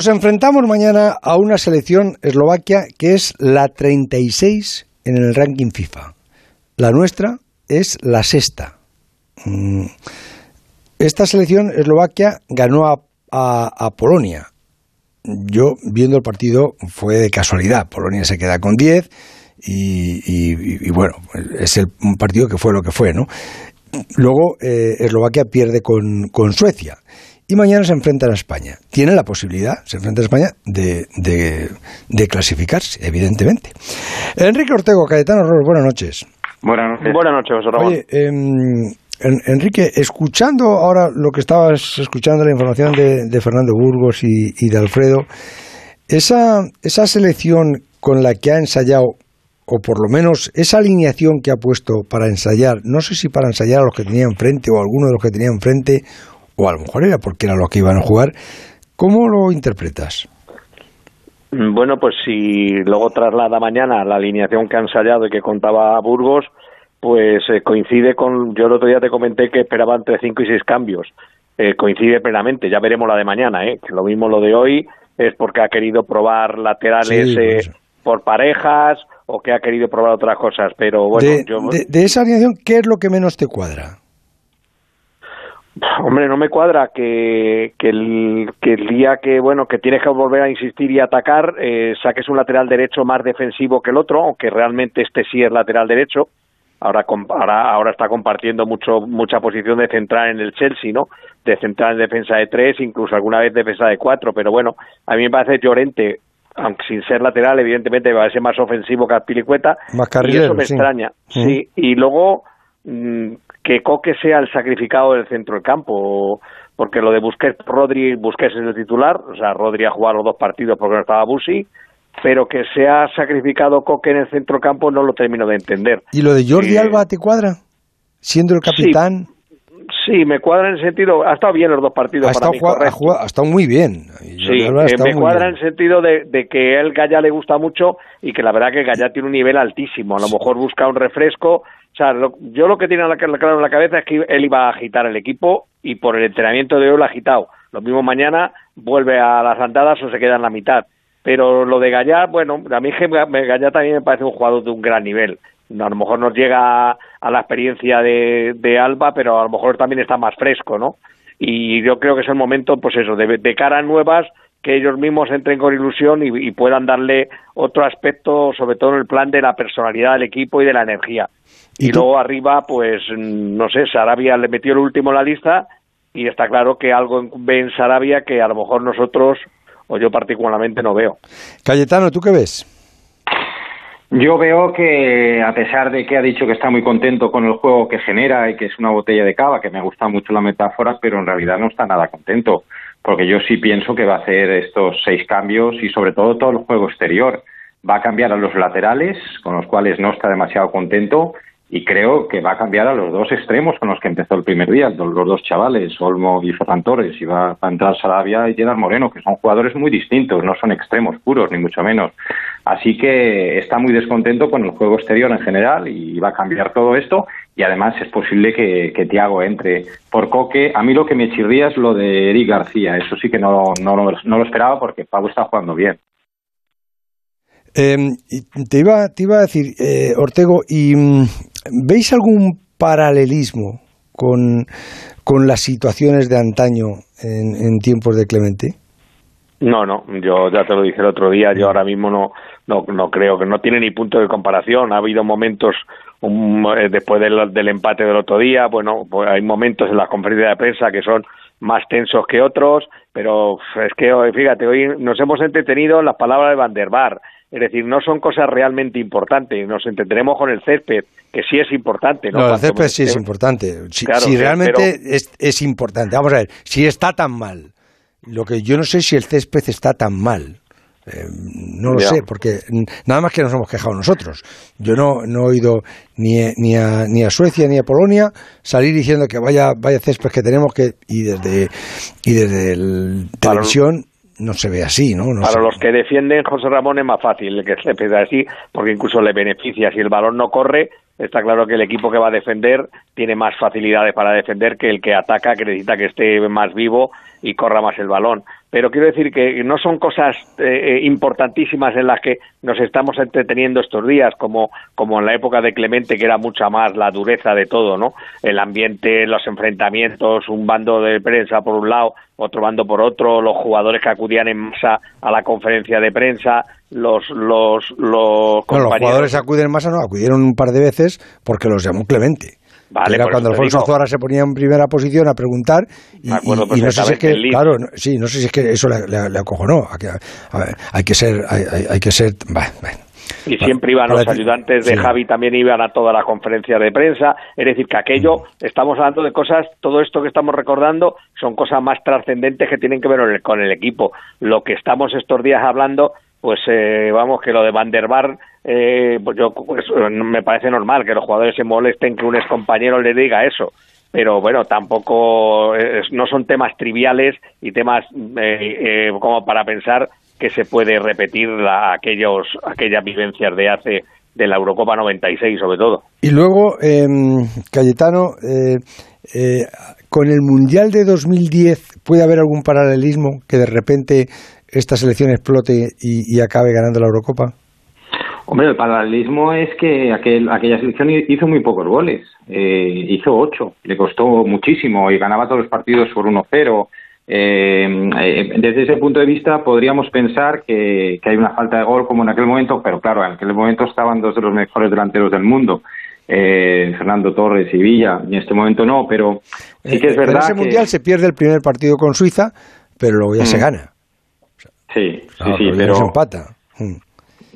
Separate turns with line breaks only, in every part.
Nos enfrentamos mañana a una selección eslovaquia que es la 36 en el ranking FIFA. La nuestra es la sexta. Mm. Esta selección eslovaquia ganó a, a Polonia. Yo, viendo el partido, fue de casualidad. Polonia se queda con 10 y, bueno, es el, un partido que fue lo que fue, ¿no? Luego eh, Eslovaquia pierde con, con, Suecia y mañana se enfrentan a España. Tiene la posibilidad, se enfrenta a España, de, de, clasificarse, evidentemente. Enrique Ortego, Cayetano Ross, buenas noches.
Buenas noches. Buenas noches,
Oye, em, Enrique, escuchando ahora lo que estabas escuchando, la información de, de Fernando Burgos y, y de Alfredo, esa, esa selección con la que ha ensayado o por lo menos esa alineación que ha puesto para ensayar, no sé si para ensayar a los que tenía enfrente o a alguno de los que tenía enfrente, o a lo mejor era porque era los que iban a jugar, ¿cómo lo interpretas?
Bueno, pues si luego traslada mañana la alineación que ha ensayado y que contaba Burgos, pues eh, coincide con, yo el otro día te comenté que esperaba entre 5 y 6 cambios, eh, coincide plenamente, ya veremos la de mañana, ¿eh? que lo mismo lo de hoy es porque ha querido probar laterales eh, por parejas o que ha querido probar otras cosas, pero bueno,
de, yo... de, esa alineación, ¿qué es lo que menos te cuadra?
Hombre, no me cuadra que, que, el, que el día que bueno que tienes que volver a insistir y atacar eh, saques un lateral derecho más defensivo que el otro, aunque realmente este sí es lateral derecho. Ahora, ahora, ahora está compartiendo mucho mucha posición de central en el Chelsea, ¿no? De central en defensa de tres, incluso alguna vez defensa de cuatro. Pero bueno, a mí me parece Llorente aunque sin ser lateral, evidentemente va a ser más ofensivo que Pilicueta.
Más
y eso me extraña. Sí. Y luego mm, que Coque sea el sacrificado del centro del campo, porque lo de Busquets, Rodri, Busquets es el titular, o sea, Rodri ha jugado los dos partidos porque no estaba Busi, pero que sea sacrificado Coque en el centro del campo no lo termino de entender.
¿Y lo de Jordi eh, Alba te cuadra? Siendo el capitán.
Sí, me cuadra en el sentido, ha estado bien los dos partidos.
Ha, estado, ha, estado muy bien.
Sí, eh, me cuadra en el sentido de, que a él Gaya le gusta mucho y que la verdad que Gaya tiene un nivel altísimo. A lo mejor busca un refresco. O sea, yo lo que tiene claro en la cabeza es que él iba a agitar el equipo y por el entrenamiento de hoy lo ha agitado. Lo mismo mañana vuelve a las andadas o se queda en la mitad. Pero lo de Gallá, bueno, a mí Gallá también me parece un jugador de un gran nivel a lo mejor nos llega a la experiencia de, de, Alba, pero a lo mejor también está más fresco, ¿no? Y yo creo que es el momento, pues eso, de, de cara a nuevas, que ellos mismos entren con ilusión y, puedan darle otro aspecto, sobre todo en el plan de la personalidad del equipo y de la energía. Y, luego arriba, pues, no sé, Sarabia le metió el último en la lista y está claro que algo ve en Sarabia que a lo mejor nosotros, o yo particularmente, no veo.
Cayetano, ¿tú qué ves?
Yo veo que, a pesar de que ha dicho que está muy contento con el juego que genera y que es una botella de cava, que me gusta mucho la metáfora, pero en realidad no está nada contento, porque yo sí pienso que va a hacer estos seis cambios y sobre todo todo el juego exterior. Va a cambiar a los laterales, con los cuales no está demasiado contento, y creo que va a cambiar a los dos extremos con los que empezó el primer día, los dos chavales, Olmo y Ferran Torres, y va a entrar Sarabia y Gerard Moreno, que son jugadores muy distintos, no son extremos puros, ni mucho menos. Así que está muy descontento con el juego exterior en general y va a cambiar todo esto, y además es posible que, que Tiago entre por Coque. A mí lo que me chirría es lo de Eric García, eso sí que no, no, no lo esperaba porque Pau está jugando bien.
Eh, te, iba, te iba a decir, eh, Ortego, ¿y mm, veis algún paralelismo con, con las situaciones de antaño en, tiempos de Clemente?
No, no, yo ya te lo dije el otro día, yo ahora mismo no, no, no creo que no tiene ni punto de comparación. Ha habido momentos eh, después del, del, empate del otro día, bueno, pues hay momentos en las conferencias de prensa que son más tensos que otros, pero es que fíjate, hoy nos hemos entretenido en las palabras de Van der Bar, es decir, no son cosas realmente importantes. Nos entenderemos con el césped, que sí es importante.
No, el césped sí es importante. Si, realmente es, es, importante. Vamos a ver, si está tan mal. Lo que yo no sé si el césped está tan mal. Eh, no lo sé, porque nada más que nos hemos quejado nosotros. Yo no, no he oído ni, ni, a, ni a Suecia ni a Polonia salir diciendo que vaya, vaya césped que tenemos que y desde y desde el televisión no se ve así, ¿no?
Para los que defienden, José Ramón es más fácil que se pese así, porque incluso le beneficia. Si el balón no corre, está claro que el equipo que va a defender tiene más facilidades para defender que el que ataca, que necesita que esté más vivo y corra más el balón. Pero quiero decir que no son cosas eh, eh, importantísimas en las que nos estamos entreteniendo estos días, como, como en la época de Clemente, que era mucha más la dureza de todo, ¿no? El ambiente, los enfrentamientos, un bando de prensa por un lado, otro bando por otro, los jugadores que acudían en masa a la conferencia de prensa, los los los,
los jugadores acuden en masa, no, acudieron un par de veces porque los llamó Clemente. Vale, era cuando Alfonso Azuara se ponía en primera posición a preguntar y, no sé si es que, claro, sí, no sé si es que eso le, le, acojonó. hay que ser, hay, que ser,
y siempre iban los ayudantes de Javi también iban a toda la conferencia de prensa. Es decir que aquello mm. estamos hablando de cosas todo esto que estamos recordando son cosas más trascendentes que tienen que ver con el equipo. Lo que estamos estos días hablando pues eh, vamos que lo de Van der Bar eh, pues yo pues, me parece normal que los jugadores se molesten que un ex compañero le diga eso. Pero bueno tampoco no son temas triviales y temas eh, eh, como para pensar que se puede repetir la, aquellos aquellas vivencias de hace de la Eurocopa 96 sobre todo
y luego em, Cayetano con el mundial de 2010 puede haber algún paralelismo que de repente esta selección explote y, acabe ganando la Eurocopa?
Hombre, el paralelismo es que aquel, aquella selección hizo muy pocos goles, eh, hizo ocho, le costó muchísimo y ganaba todos los partidos por 1-0. Eh, eh, desde ese punto de vista podríamos pensar que, hay una falta de gol como en aquel momento, pero claro, en aquel momento estaban dos de los mejores delanteros del mundo, Fernando Torres y Villa, y en este momento no, pero sí que es verdad. En
ese mundial se pierde el primer partido con Suiza, pero luego ya se mm. gana.
Sí, sí, sí, pero... Mm.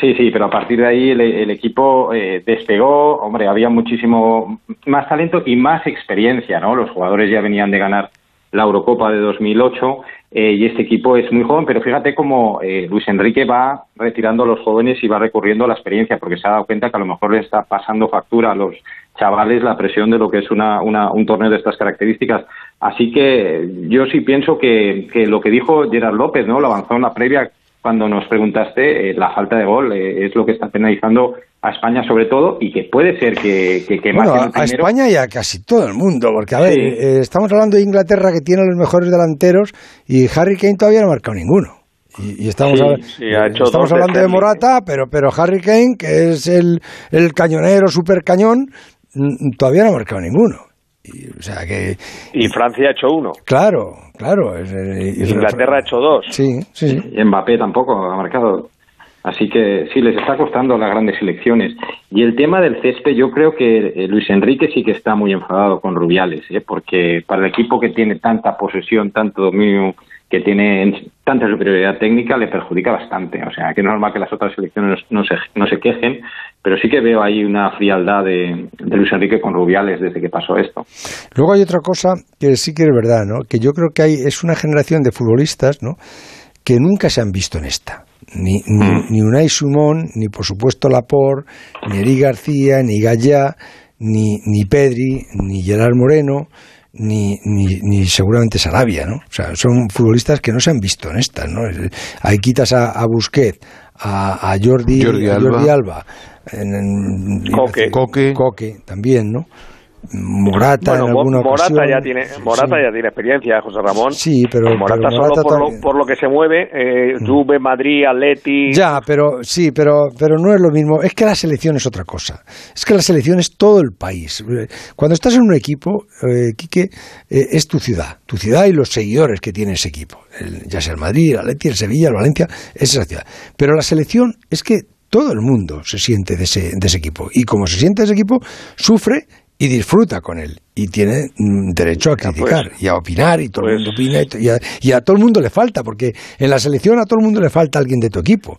Sí, sí, pero a partir de ahí el, equipo eh, despegó, hombre, había muchísimo más talento y más experiencia, ¿no? Los jugadores ya venían de ganar la Eurocopa de 2008 eh, y este equipo es muy joven, pero fíjate cómo eh, Luis Enrique va retirando a los jóvenes y va recurriendo a la experiencia, porque se ha dado cuenta que a lo mejor le está pasando factura a los chavales la presión de lo que es una, un torneo de estas características. Así que yo sí pienso que, que lo que dijo Gerard López, ¿no? Lo avanzó en la previa cuando nos preguntaste, eh, la falta de gol eh, es lo que está penalizando a España sobre todo y que puede ser que, que,
bueno, a España y a casi todo el mundo, porque a ver, eh, estamos hablando de Inglaterra que tiene los mejores delanteros y Harry Kane todavía no ha marcado ninguno. Y, estamos, estamos hablando de Morata, pero, pero Harry Kane, que es el, el cañonero, super cañón, todavía no ha marcado ninguno.
Y, o sea que, y Francia ha hecho uno.
Claro, claro.
Inglaterra ha hecho dos.
Sí, sí.
Y Mbappé tampoco ha marcado. Así que sí, les está costando las grandes elecciones. Y el tema del césped, yo creo que eh, Luis Enrique sí que está muy enfadado con Rubiales, ¿eh? porque para el equipo que tiene tanta posesión, tanto dominio que tiene tanta superioridad técnica le perjudica bastante. O sea, que es normal que las otras selecciones no se, no se quejen, pero sí que veo ahí una frialdad de, Luis Enrique con Rubiales desde que pasó esto.
Luego hay otra cosa que sí que es verdad, ¿no? que yo creo que hay, es una generación de futbolistas ¿no? que nunca se han visto en esta. Ni, ni, mm. ni Unai Sumón, ni por supuesto Laporte, ni Eri García, ni Gallá, ni, ni Pedri, ni Gerard Moreno, ni, ni, ni, seguramente Sarabia, ¿no? O sea, son futbolistas que no se han visto en estas, ¿no? Ahí quitas a, a Busquets, a, a Jordi, Jordi, Alba, en,
Coque.
Coque también, ¿no? Morata en alguna
Morata ya tiene Morata ya tiene experiencia José Ramón.
Sí pero
Morata, solo por lo, que se mueve eh, mm. Juve Madrid Atleti.
Ya pero sí pero pero no es lo mismo. Es que la selección es otra cosa. Es que la selección es todo el país. Cuando estás en un equipo eh, Quique eh, es tu ciudad. Tu ciudad y los seguidores que tiene ese equipo. Ya sea el Madrid el Atleti el Sevilla el Valencia es esa ciudad. Pero la selección es que todo el mundo se siente de ese, de ese equipo. Y como se siente de ese equipo sufre y disfruta con él. Y tiene mm, derecho a pues, criticar y a opinar y todo el mundo pues opina y, a, todo el mundo le falta porque en la selección a todo el mundo le falta alguien de tu equipo.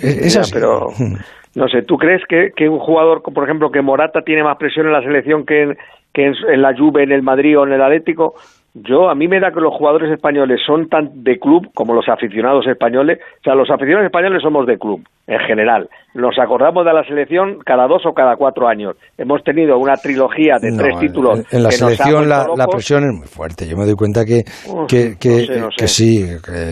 Es, así.
pero hmm. no sé tú crees que, que, un jugador por ejemplo que Morata tiene más presión en la selección que en, que en, la Juve en el Madrid o en el Atlético yo a mí me da que los jugadores españoles son tan de club como los aficionados españoles. O sea los aficionados españoles somos de club en general. Nos acordamos de la selección cada dos o cada cuatro años. Hemos tenido una trilogía de tres títulos.
En, la selección la, presión es muy fuerte. Yo me doy cuenta que, que, que, sí,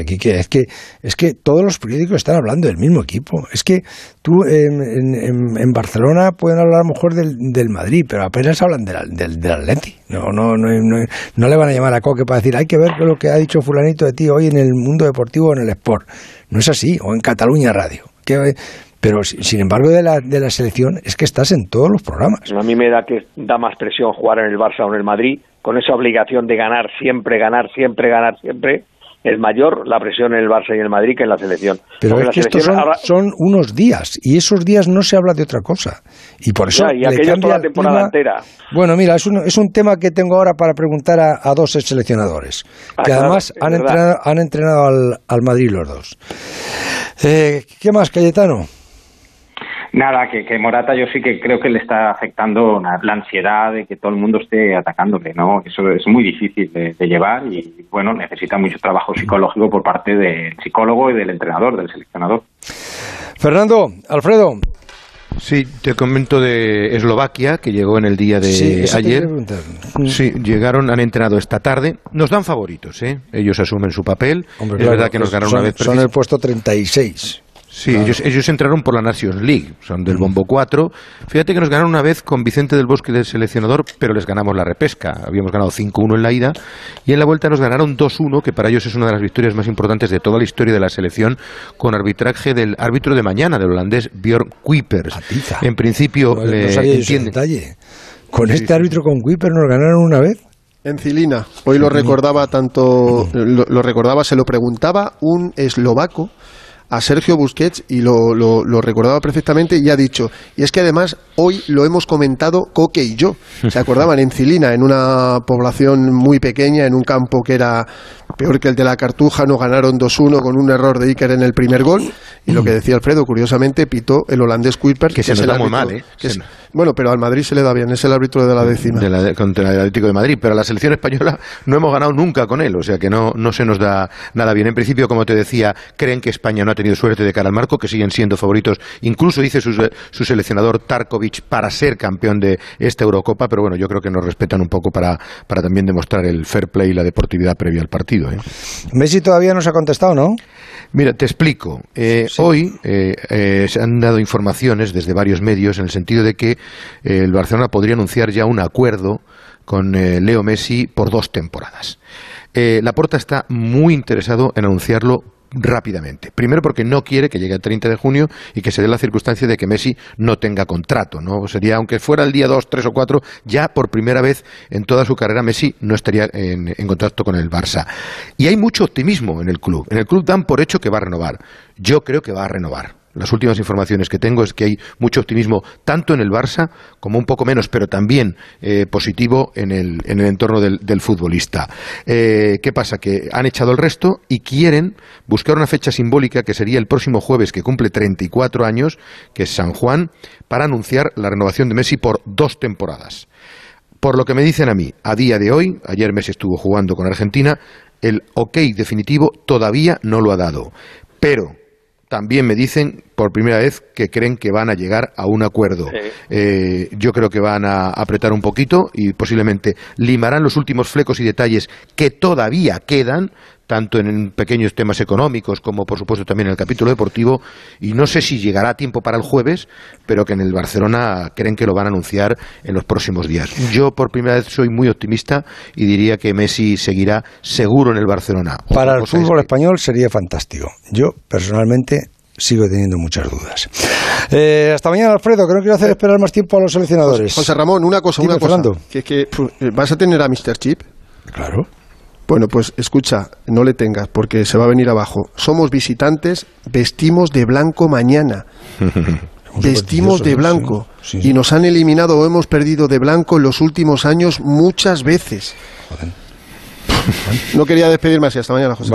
que, es que es que todos los periódicos están hablando del mismo equipo. Es que tú en, en, Barcelona pueden hablar a lo mejor del, del Madrid, pero apenas hablan del, del, del Atleti. No, no, no, no, le van a llamar a Coque para decir hay que ver lo que ha dicho fulanito de ti hoy en el mundo deportivo o en el sport. No es así, o en Cataluña Radio pero sin embargo de la, de la selección es que estás en todos los programas.
A mí me da que da más presión jugar en el Barça o en el Madrid, con esa obligación de ganar siempre, ganar siempre, ganar siempre, es mayor la presión en el Barça y en el Madrid que en la selección.
Pero es que estos son, unos días y esos días no se habla de otra cosa. Y por eso.
y aquello toda la temporada entera.
Bueno, mira, es un, es un tema que tengo ahora para preguntar a, dos seleccionadores, ah, que además han entrenado, han entrenado al, al Madrid los dos. Eh, ¿Qué más, Cayetano?
Nada, que, que, Morata yo sí que creo que le está afectando la ansiedad de que todo el mundo esté atacándole, ¿no? Eso es muy difícil de, llevar y, bueno, necesita mucho trabajo psicológico por parte del psicólogo y del entrenador, del seleccionador.
Fernando, Alfredo.
Sí, te comento de Eslovaquia, que llegó en el día de ayer. Sí, llegaron, han entrenado esta tarde. Nos dan favoritos, ¿eh? Ellos asumen su papel. es verdad que nos ganaron una vez.
Son el puesto 36.
Sí, ellos, entraron por la Nations League, son del Bombo 4. Fíjate que nos ganaron una vez con Vicente del Bosque del seleccionador, pero les ganamos la repesca. Habíamos ganado 5-1 en la ida y en la vuelta nos ganaron 2-1, que para ellos es una de las victorias más importantes de toda la historia de la selección, con arbitraje del árbitro de mañana, del holandés Björn Kuipers. En principio,
no, detalle. Con este árbitro con Kuipers nos ganaron una vez.
En Cilina, hoy lo recordaba tanto, lo recordaba, se lo preguntaba un eslovaco a Sergio Busquets y lo, lo, recordaba perfectamente y ha dicho, y es que además hoy lo hemos comentado Coque y yo. ¿Se acordaban? En Cilina, en una población muy pequeña, en un campo que era peor que el de la Cartuja, nos ganaron 2-1 con un error de Iker en el primer gol. Y lo que decía Alfredo, curiosamente, pitó el holandés Kuiper.
Que, se nos da muy mal, ¿eh?
Bueno, pero al Madrid se le da bien, es el árbitro de la décima.
contra el Atlético de Madrid, pero a la selección española no hemos ganado nunca con él, o sea que no, no se nos da nada bien. En principio, como te decía, creen que España no ha tenido suerte de cara al marco, que siguen siendo favoritos. Incluso dice su, su seleccionador Tarkovic para ser campeón de esta Eurocopa, pero bueno, yo creo que nos respetan un poco para, para también demostrar el fair play y la deportividad previa al partido. ¿eh?
Messi todavía no se ha contestado, ¿no?
Mira, te explico. Eh, hoy eh, eh, se han dado informaciones desde varios medios en el sentido de que el Barcelona podría anunciar ya un acuerdo con Leo Messi por dos temporadas. Laporta está muy interesado en anunciarlo rápidamente. Primero porque no quiere que llegue el 30 de junio y que se dé la circunstancia de que Messi no tenga contrato, ¿no? Sería, aunque fuera el día 2, 3 o 4, ya por primera vez en toda su carrera Messi no estaría en, en contacto con el Barça. Y hay mucho optimismo en el club. En el club dan por hecho que va a renovar. Yo creo que va a renovar las últimas informaciones que tengo es que hay mucho optimismo tanto en el Barça como un poco menos, pero también eh, positivo en el, en el, entorno del, futbolista. Eh, ¿Qué pasa? Que han echado el resto y quieren buscar una fecha simbólica que sería el próximo jueves, que cumple 34 años, que es San Juan, para anunciar la renovación de Messi por dos temporadas. Por lo que me dicen a mí, a día de hoy, ayer Messi estuvo jugando con Argentina, el ok definitivo todavía no lo ha dado. Pero también me dicen por primera vez que creen que van a llegar a un acuerdo. Eh, yo creo que van a apretar un poquito y posiblemente limarán los últimos flecos y detalles que todavía quedan, tanto en pequeños temas económicos como por supuesto también en el capítulo deportivo. Y no sé si llegará a tiempo para el jueves pero que en el Barcelona creen que lo van a anunciar en los próximos días. Yo por primera vez soy muy optimista y diría que Messi seguirá seguro en el Barcelona.
Para el fútbol español sería fantástico. Yo personalmente sigo teniendo muchas dudas. Eh, hasta mañana, Alfredo, que no quiero hacer esperar más tiempo a los seleccionadores.
José Ramón, una cosa, una cosa. Que, que eh, vas a tener a Mr. Chip.
Claro.
Bueno, pues escucha, no le tengas porque se va a venir abajo. Somos visitantes, vestimos de blanco mañana. vestimos de blanco y nos han eliminado o hemos perdido de blanco en los últimos años muchas veces. No quería despedirme así. Hasta mañana, José.